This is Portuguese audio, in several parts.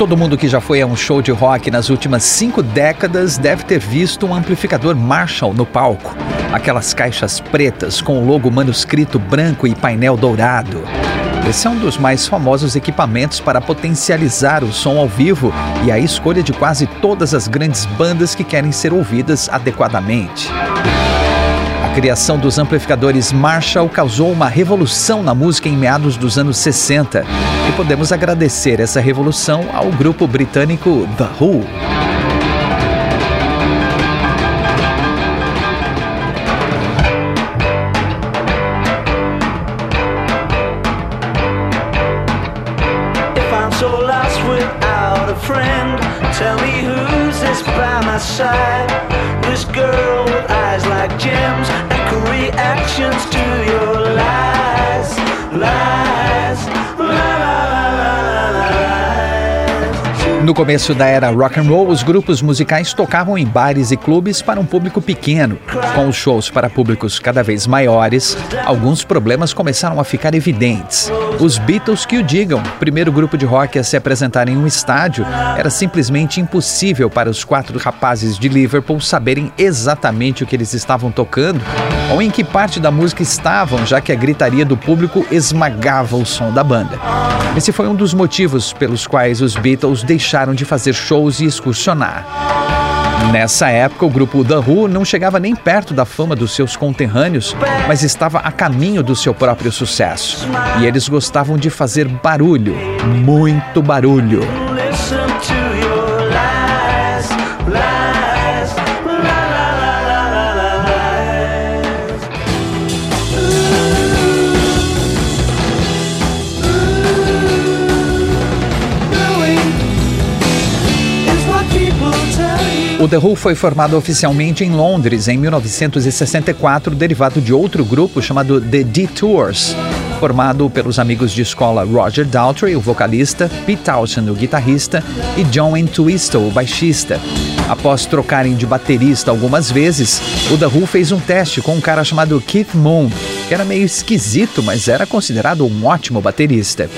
Todo mundo que já foi a um show de rock nas últimas cinco décadas deve ter visto um amplificador Marshall no palco. Aquelas caixas pretas com o logo manuscrito branco e painel dourado. Esse é um dos mais famosos equipamentos para potencializar o som ao vivo e a escolha de quase todas as grandes bandas que querem ser ouvidas adequadamente. A criação dos amplificadores Marshall causou uma revolução na música em meados dos anos 60 e podemos agradecer essa revolução ao grupo britânico The Who. No começo da era rock and roll, os grupos musicais tocavam em bares e clubes para um público pequeno. Com os shows para públicos cada vez maiores, alguns problemas começaram a ficar evidentes. Os Beatles que o digam, primeiro grupo de rock a se apresentar em um estádio, era simplesmente impossível para os quatro rapazes de Liverpool saberem exatamente o que eles estavam tocando ou em que parte da música estavam, já que a gritaria do público esmagava o som da banda. Esse foi um dos motivos pelos quais os Beatles deixaram de fazer shows e excursionar. Nessa época, o grupo The Who não chegava nem perto da fama dos seus conterrâneos, mas estava a caminho do seu próprio sucesso. E eles gostavam de fazer barulho, muito barulho. The Who foi formado oficialmente em Londres em 1964, derivado de outro grupo chamado The Detours, formado pelos amigos de escola Roger Daltrey, o vocalista, Pete Townshend, o guitarrista, e John Entwistle, o baixista. Após trocarem de baterista algumas vezes, o The Who fez um teste com um cara chamado Keith Moon, que era meio esquisito, mas era considerado um ótimo baterista.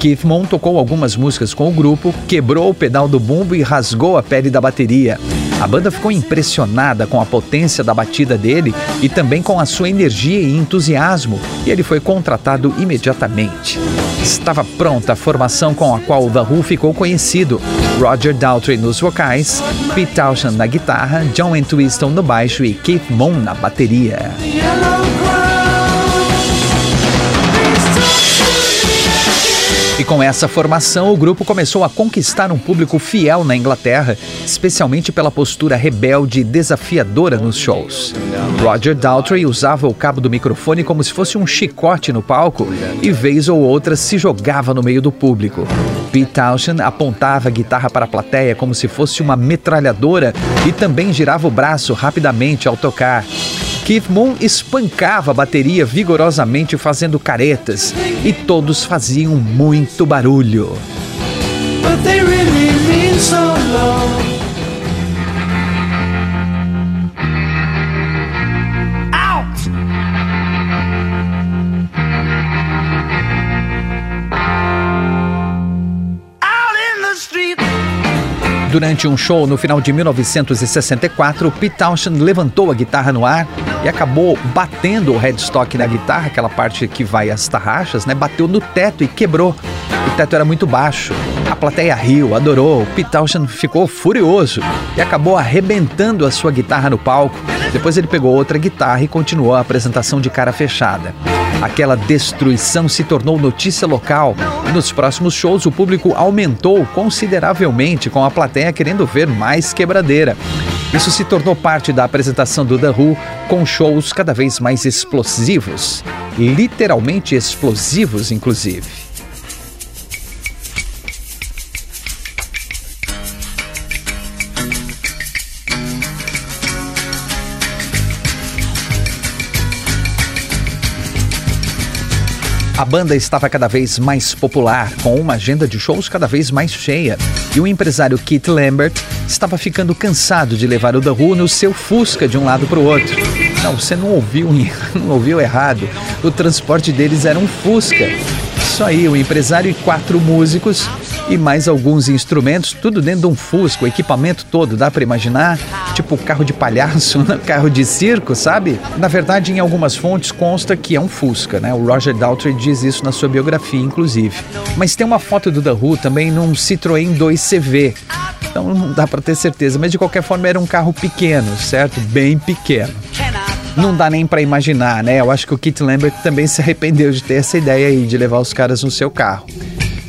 Keith Moon tocou algumas músicas com o grupo, quebrou o pedal do bumbo e rasgou a pele da bateria. A banda ficou impressionada com a potência da batida dele e também com a sua energia e entusiasmo, e ele foi contratado imediatamente. Estava pronta a formação com a qual o The Who ficou conhecido: Roger Daltrey nos vocais, Pete Townshend na guitarra, John Entwistle no baixo e Keith Moon na bateria. E com essa formação, o grupo começou a conquistar um público fiel na Inglaterra, especialmente pela postura rebelde e desafiadora nos shows. Roger Daltrey usava o cabo do microfone como se fosse um chicote no palco e, vez ou outra, se jogava no meio do público. Pete Townshend apontava a guitarra para a plateia como se fosse uma metralhadora e também girava o braço rapidamente ao tocar. Keith Moon espancava a bateria vigorosamente fazendo caretas e todos faziam muito barulho. Durante um show no final de 1964, Pete Townshend levantou a guitarra no ar e acabou batendo o headstock na guitarra, aquela parte que vai às tarraxas, né? Bateu no teto e quebrou. O teto era muito baixo. A plateia riu, adorou. Pete Townshend ficou furioso e acabou arrebentando a sua guitarra no palco. Depois ele pegou outra guitarra e continuou a apresentação de cara fechada. Aquela destruição se tornou notícia local e nos próximos shows o público aumentou consideravelmente, com a plateia querendo ver mais quebradeira. Isso se tornou parte da apresentação do The Who com shows cada vez mais explosivos, literalmente explosivos, inclusive. Banda estava cada vez mais popular, com uma agenda de shows cada vez mais cheia. E o empresário Keith Lambert estava ficando cansado de levar o The Who no seu Fusca de um lado para o outro. Não, você não ouviu, não ouviu errado. O transporte deles era um Fusca. Isso aí, o empresário e quatro músicos e mais alguns instrumentos, tudo dentro de um Fusca, o equipamento todo, dá para imaginar? Tipo carro de palhaço, né? carro de circo, sabe? Na verdade, em algumas fontes consta que é um Fusca, né? O Roger Daltrey diz isso na sua biografia, inclusive. Mas tem uma foto do The também num Citroën 2CV. Então não dá para ter certeza, mas de qualquer forma era um carro pequeno, certo? Bem pequeno. Não dá nem para imaginar, né? Eu acho que o Kit Lambert também se arrependeu de ter essa ideia aí de levar os caras no seu carro.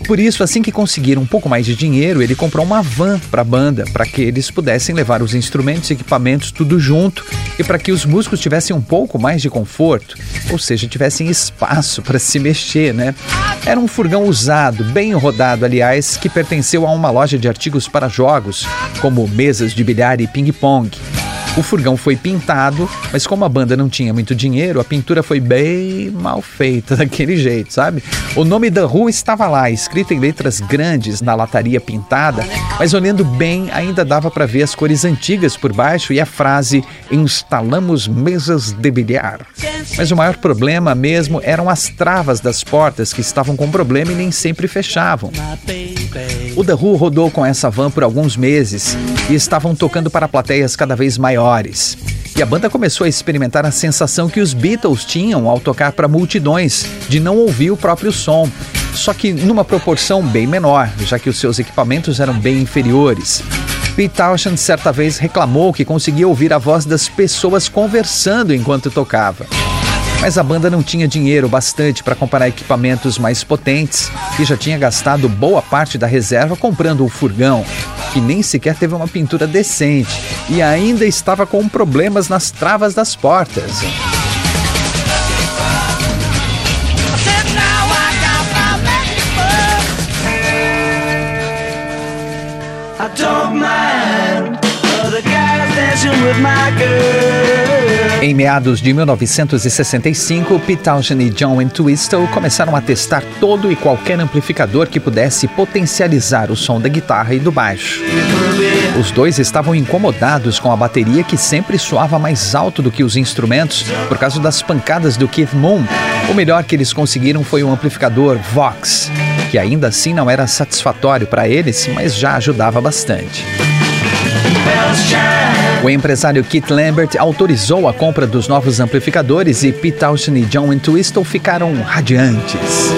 Por isso, assim que conseguiram um pouco mais de dinheiro, ele comprou uma van para a banda, para que eles pudessem levar os instrumentos e equipamentos tudo junto e para que os músicos tivessem um pouco mais de conforto, ou seja, tivessem espaço para se mexer, né? Era um furgão usado, bem rodado, aliás, que pertenceu a uma loja de artigos para jogos, como mesas de bilhar e ping-pong. O furgão foi pintado, mas como a banda não tinha muito dinheiro, a pintura foi bem mal feita daquele jeito, sabe? O nome da rua estava lá, escrito em letras grandes na lataria pintada, mas olhando bem ainda dava para ver as cores antigas por baixo e a frase instalamos mesas de bilhar. Mas o maior problema mesmo eram as travas das portas que estavam com problema e nem sempre fechavam. O The Who rodou com essa van por alguns meses e estavam tocando para plateias cada vez maiores. E a banda começou a experimentar a sensação que os Beatles tinham ao tocar para multidões, de não ouvir o próprio som. Só que numa proporção bem menor, já que os seus equipamentos eram bem inferiores. Pete Townshend certa vez reclamou que conseguia ouvir a voz das pessoas conversando enquanto tocava. Mas a banda não tinha dinheiro bastante para comprar equipamentos mais potentes e já tinha gastado boa parte da reserva comprando o furgão, que nem sequer teve uma pintura decente e ainda estava com problemas nas travas das portas. I don't mind Em meados de 1965, Pete Townshend e John Entwistle começaram a testar todo e qualquer amplificador que pudesse potencializar o som da guitarra e do baixo. Os dois estavam incomodados com a bateria que sempre soava mais alto do que os instrumentos por causa das pancadas do Keith Moon. O melhor que eles conseguiram foi um amplificador Vox, que ainda assim não era satisfatório para eles, mas já ajudava bastante. O empresário Keith Lambert autorizou a compra dos novos amplificadores e Pete Townshend e John Entwistle ficaram radiantes.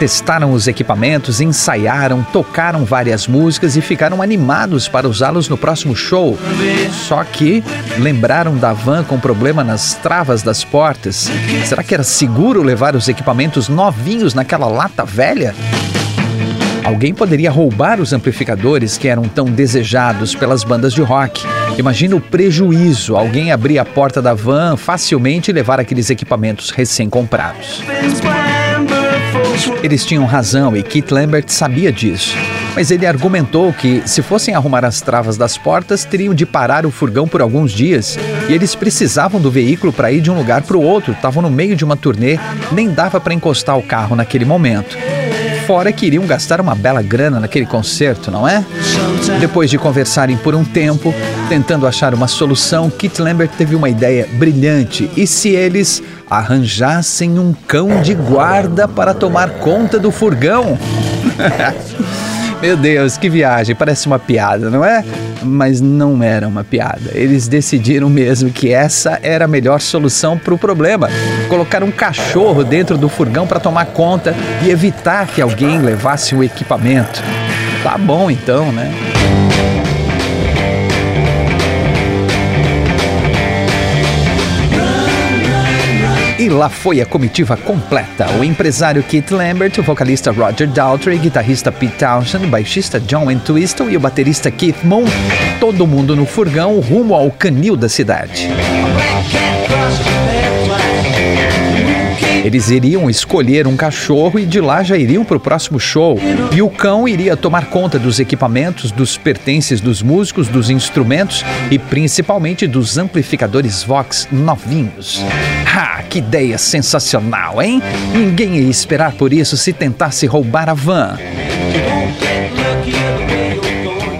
Testaram os equipamentos, ensaiaram, tocaram várias músicas e ficaram animados para usá-los no próximo show. Só que lembraram da van com problema nas travas das portas. Será que era seguro levar os equipamentos novinhos naquela lata velha? Alguém poderia roubar os amplificadores que eram tão desejados pelas bandas de rock. Imagina o prejuízo alguém abrir a porta da van facilmente e levar aqueles equipamentos recém-comprados. Eles tinham razão e Keith Lambert sabia disso. Mas ele argumentou que, se fossem arrumar as travas das portas, teriam de parar o furgão por alguns dias e eles precisavam do veículo para ir de um lugar para o outro. Estavam no meio de uma turnê, nem dava para encostar o carro naquele momento. Fora que iriam gastar uma bela grana naquele concerto, não é? Depois de conversarem por um tempo, tentando achar uma solução, Kit Lambert teve uma ideia brilhante. E se eles arranjassem um cão de guarda para tomar conta do furgão? Meu Deus, que viagem, parece uma piada, não é? Mas não era uma piada. Eles decidiram mesmo que essa era a melhor solução para o problema. Colocar um cachorro dentro do furgão para tomar conta e evitar que alguém levasse o equipamento. Tá bom então, né? E lá foi a comitiva completa. O empresário Keith Lambert, o vocalista Roger Daltrey, guitarrista Pete Townshend, baixista John Entwistle e o baterista Keith Moon. Todo mundo no furgão rumo ao canil da cidade. Eles iriam escolher um cachorro e de lá já iriam para o próximo show. E o cão iria tomar conta dos equipamentos, dos pertences dos músicos, dos instrumentos e principalmente dos amplificadores Vox novinhos. Ah, que ideia sensacional, hein? Ninguém ia esperar por isso se tentasse roubar a van.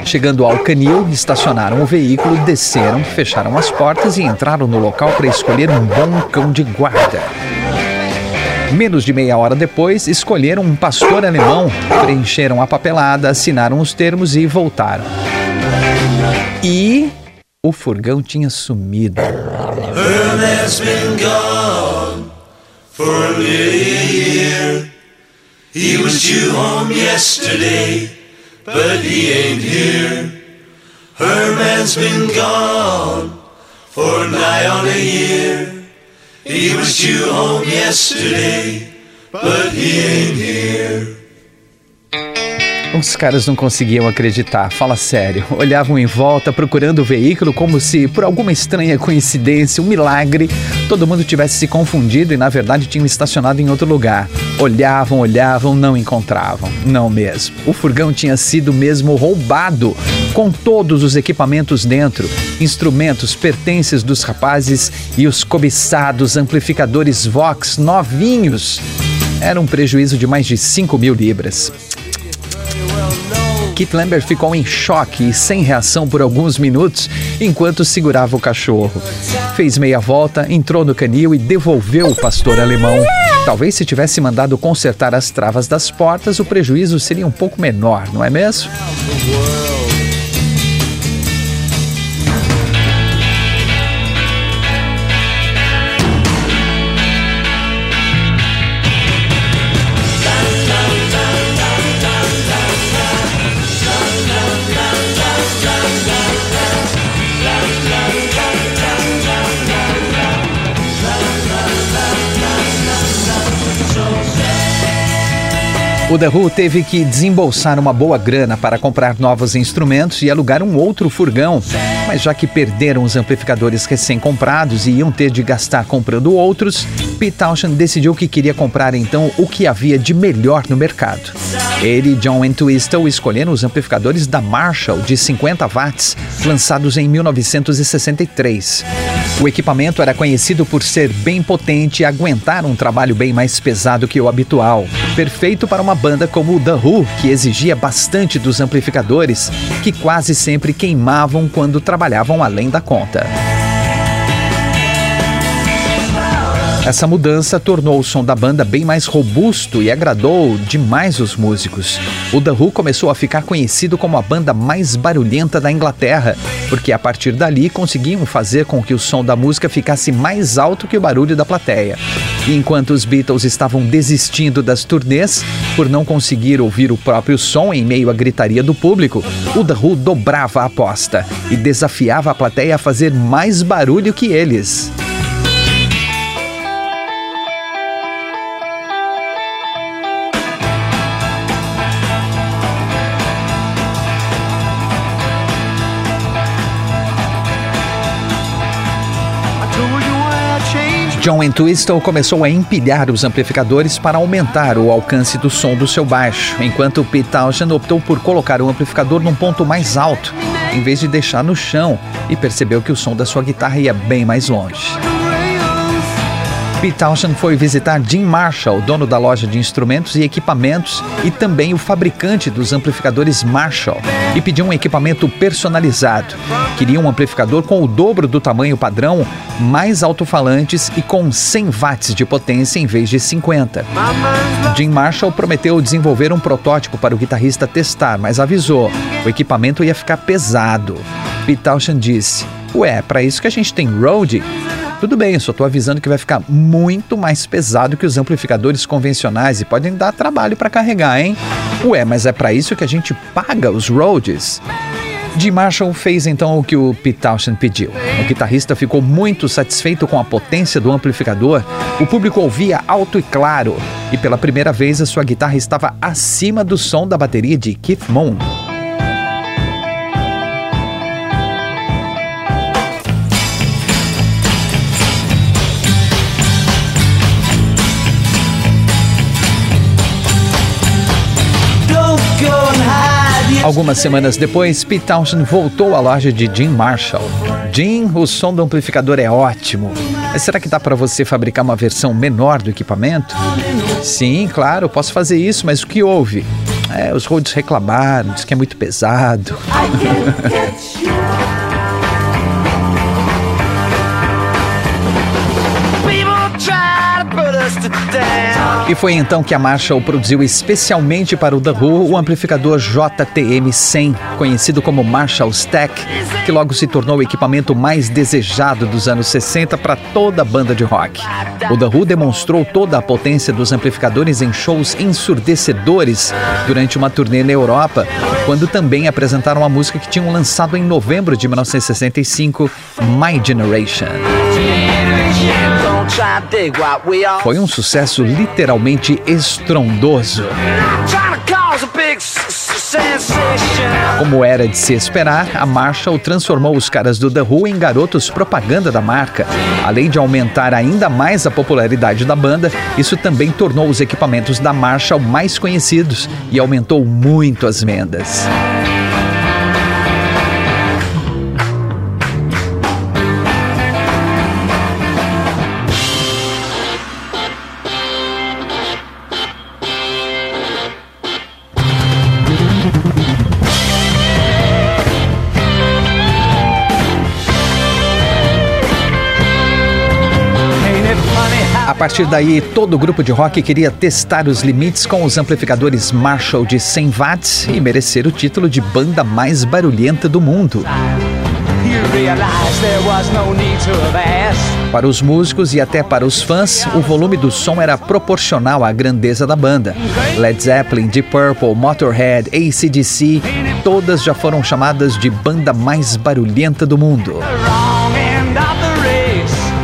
Chegando ao canil, estacionaram o veículo, desceram, fecharam as portas e entraram no local para escolher um bom cão de guarda. Menos de meia hora depois, escolheram um pastor alemão, preencheram a papelada, assinaram os termos e voltaram. E o furgão tinha sumido. He was due home yesterday, but he ain't here. Herman's been gone for nigh on a year. He was due home yesterday, but he ain't here. Os caras não conseguiam acreditar, fala sério. Olhavam em volta procurando o veículo como se, por alguma estranha coincidência, um milagre, todo mundo tivesse se confundido e na verdade tinham estacionado em outro lugar. Olhavam, olhavam, não encontravam. Não mesmo. O furgão tinha sido mesmo roubado, com todos os equipamentos dentro, instrumentos, pertences dos rapazes e os cobiçados amplificadores Vox novinhos. Era um prejuízo de mais de 5 mil libras. Kit Lambert ficou em choque e sem reação por alguns minutos enquanto segurava o cachorro. Fez meia volta, entrou no canil e devolveu o pastor alemão. Talvez se tivesse mandado consertar as travas das portas, o prejuízo seria um pouco menor, não é mesmo? O The Who teve que desembolsar uma boa grana para comprar novos instrumentos e alugar um outro furgão, mas já que perderam os amplificadores recém-comprados e iam ter de gastar comprando outros, Pete Townshend decidiu que queria comprar então o que havia de melhor no mercado. Ele e John Entwistle escolheram os amplificadores da Marshall de 50 watts, lançados em 1963. O equipamento era conhecido por ser bem potente e aguentar um trabalho bem mais pesado que o habitual, perfeito para uma banda como o The Who, que exigia bastante dos amplificadores, que quase sempre queimavam quando trabalhavam além da conta. Essa mudança tornou o som da banda bem mais robusto e agradou demais os músicos. O The Who começou a ficar conhecido como a banda mais barulhenta da Inglaterra, porque a partir dali conseguiam fazer com que o som da música ficasse mais alto que o barulho da plateia. E enquanto os Beatles estavam desistindo das turnês por não conseguir ouvir o próprio som em meio à gritaria do público, o The Who dobrava a aposta e desafiava a plateia a fazer mais barulho que eles. John Entwistle começou a empilhar os amplificadores para aumentar o alcance do som do seu baixo, enquanto Pete Townshend optou por colocar o amplificador num ponto mais alto, em vez de deixar no chão, e percebeu que o som da sua guitarra ia bem mais longe. Pete Townshend foi visitar Jim Marshall, dono da loja de instrumentos e equipamentos e também o fabricante dos amplificadores Marshall, e pediu um equipamento personalizado. Queria um amplificador com o dobro do tamanho padrão, mais alto-falantes e com 100 watts de potência em vez de 50. Jim Marshall prometeu desenvolver um protótipo para o guitarrista testar, mas avisou: o equipamento ia ficar pesado. Pete Townshend disse: Ué, para isso que a gente tem Rode? Tudo bem, só estou avisando que vai ficar muito mais pesado que os amplificadores convencionais e podem dar trabalho para carregar, hein? Ué, mas é para isso que a gente paga os Rhodes? Jim Marshall fez então o que o Pete Townshend pediu. O guitarrista ficou muito satisfeito com a potência do amplificador, o público ouvia alto e claro, e pela primeira vez a sua guitarra estava acima do som da bateria de Keith Moon. Algumas semanas depois, Pete Townshend voltou à loja de Jim Marshall. Jim, o som do amplificador é ótimo. Mas será que dá para você fabricar uma versão menor do equipamento? Sim, claro, posso fazer isso, mas o que houve? É, os Rhodes reclamaram, diz que é muito pesado. E foi então que a Marshall produziu especialmente para o The Who o amplificador JTM-100, conhecido como Marshall Stack, que logo se tornou o equipamento mais desejado dos anos 60 para toda a banda de rock. O The Who demonstrou toda a potência dos amplificadores em shows ensurdecedores durante uma turnê na Europa, quando também apresentaram a música que tinham lançado em novembro de 1965, My Generation. Foi um sucesso literalmente estrondoso. Como era de se esperar, a Marshall transformou os caras do The Who em garotos propaganda da marca. Além de aumentar ainda mais a popularidade da banda, isso também tornou os equipamentos da Marshall mais conhecidos e aumentou muito as vendas. Partir daí, todo o grupo de rock queria testar os limites com os amplificadores Marshall de 100 watts e merecer o título de banda mais barulhenta do mundo. Para os músicos e até para os fãs, o volume do som era proporcional à grandeza da banda. Led Zeppelin, Deep Purple, Motorhead, ACDC, todas já foram chamadas de banda mais barulhenta do mundo.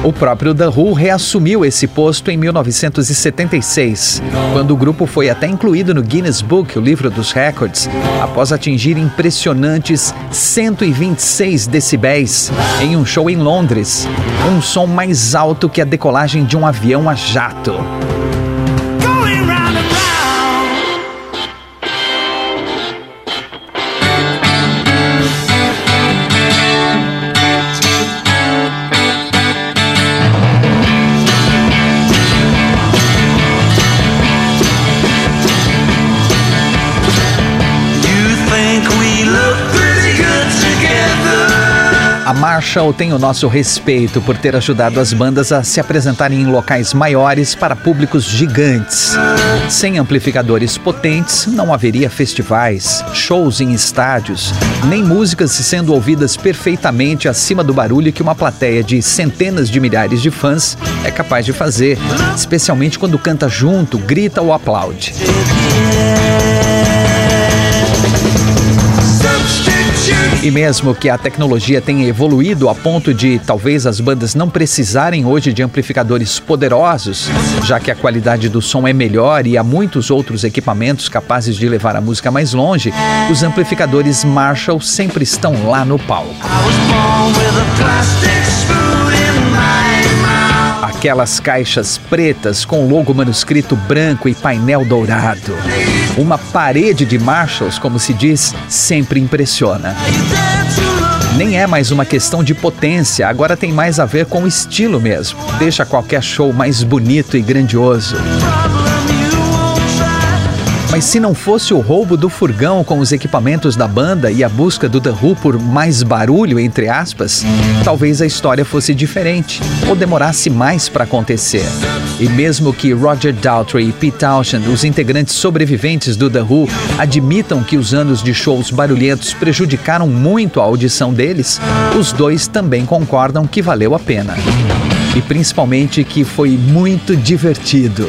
O próprio The Who reassumiu esse posto em 1976, quando o grupo foi até incluído no Guinness Book, o livro dos recordes, após atingir impressionantes 126 decibéis em um show em Londres, um som mais alto que a decolagem de um avião a jato. A Marshall tem o nosso respeito por ter ajudado as bandas a se apresentarem em locais maiores para públicos gigantes. Sem amplificadores potentes, não haveria festivais, shows em estádios, nem músicas sendo ouvidas perfeitamente acima do barulho que uma plateia de centenas de milhares de fãs é capaz de fazer, especialmente quando canta junto, grita ou aplaude. E mesmo que a tecnologia tenha evoluído a ponto de talvez as bandas não precisarem hoje de amplificadores poderosos, já que a qualidade do som é melhor e há muitos outros equipamentos capazes de levar a música mais longe, os amplificadores Marshall sempre estão lá no palco. Aquelas caixas pretas com logo manuscrito branco e painel dourado. Uma parede de Marshalls, como se diz, sempre impressiona. Nem é mais uma questão de potência, agora tem mais a ver com o estilo mesmo. Deixa qualquer show mais bonito e grandioso. Mas se não fosse o roubo do furgão com os equipamentos da banda e a busca do The Who por mais barulho, entre aspas, talvez a história fosse diferente ou demorasse mais para acontecer. E mesmo que Roger Daltrey e Pete Townshend, os integrantes sobreviventes do The Who, admitam que os anos de shows barulhentos prejudicaram muito a audição deles, os dois também concordam que valeu a pena. E principalmente que foi muito divertido.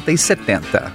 60 e 70.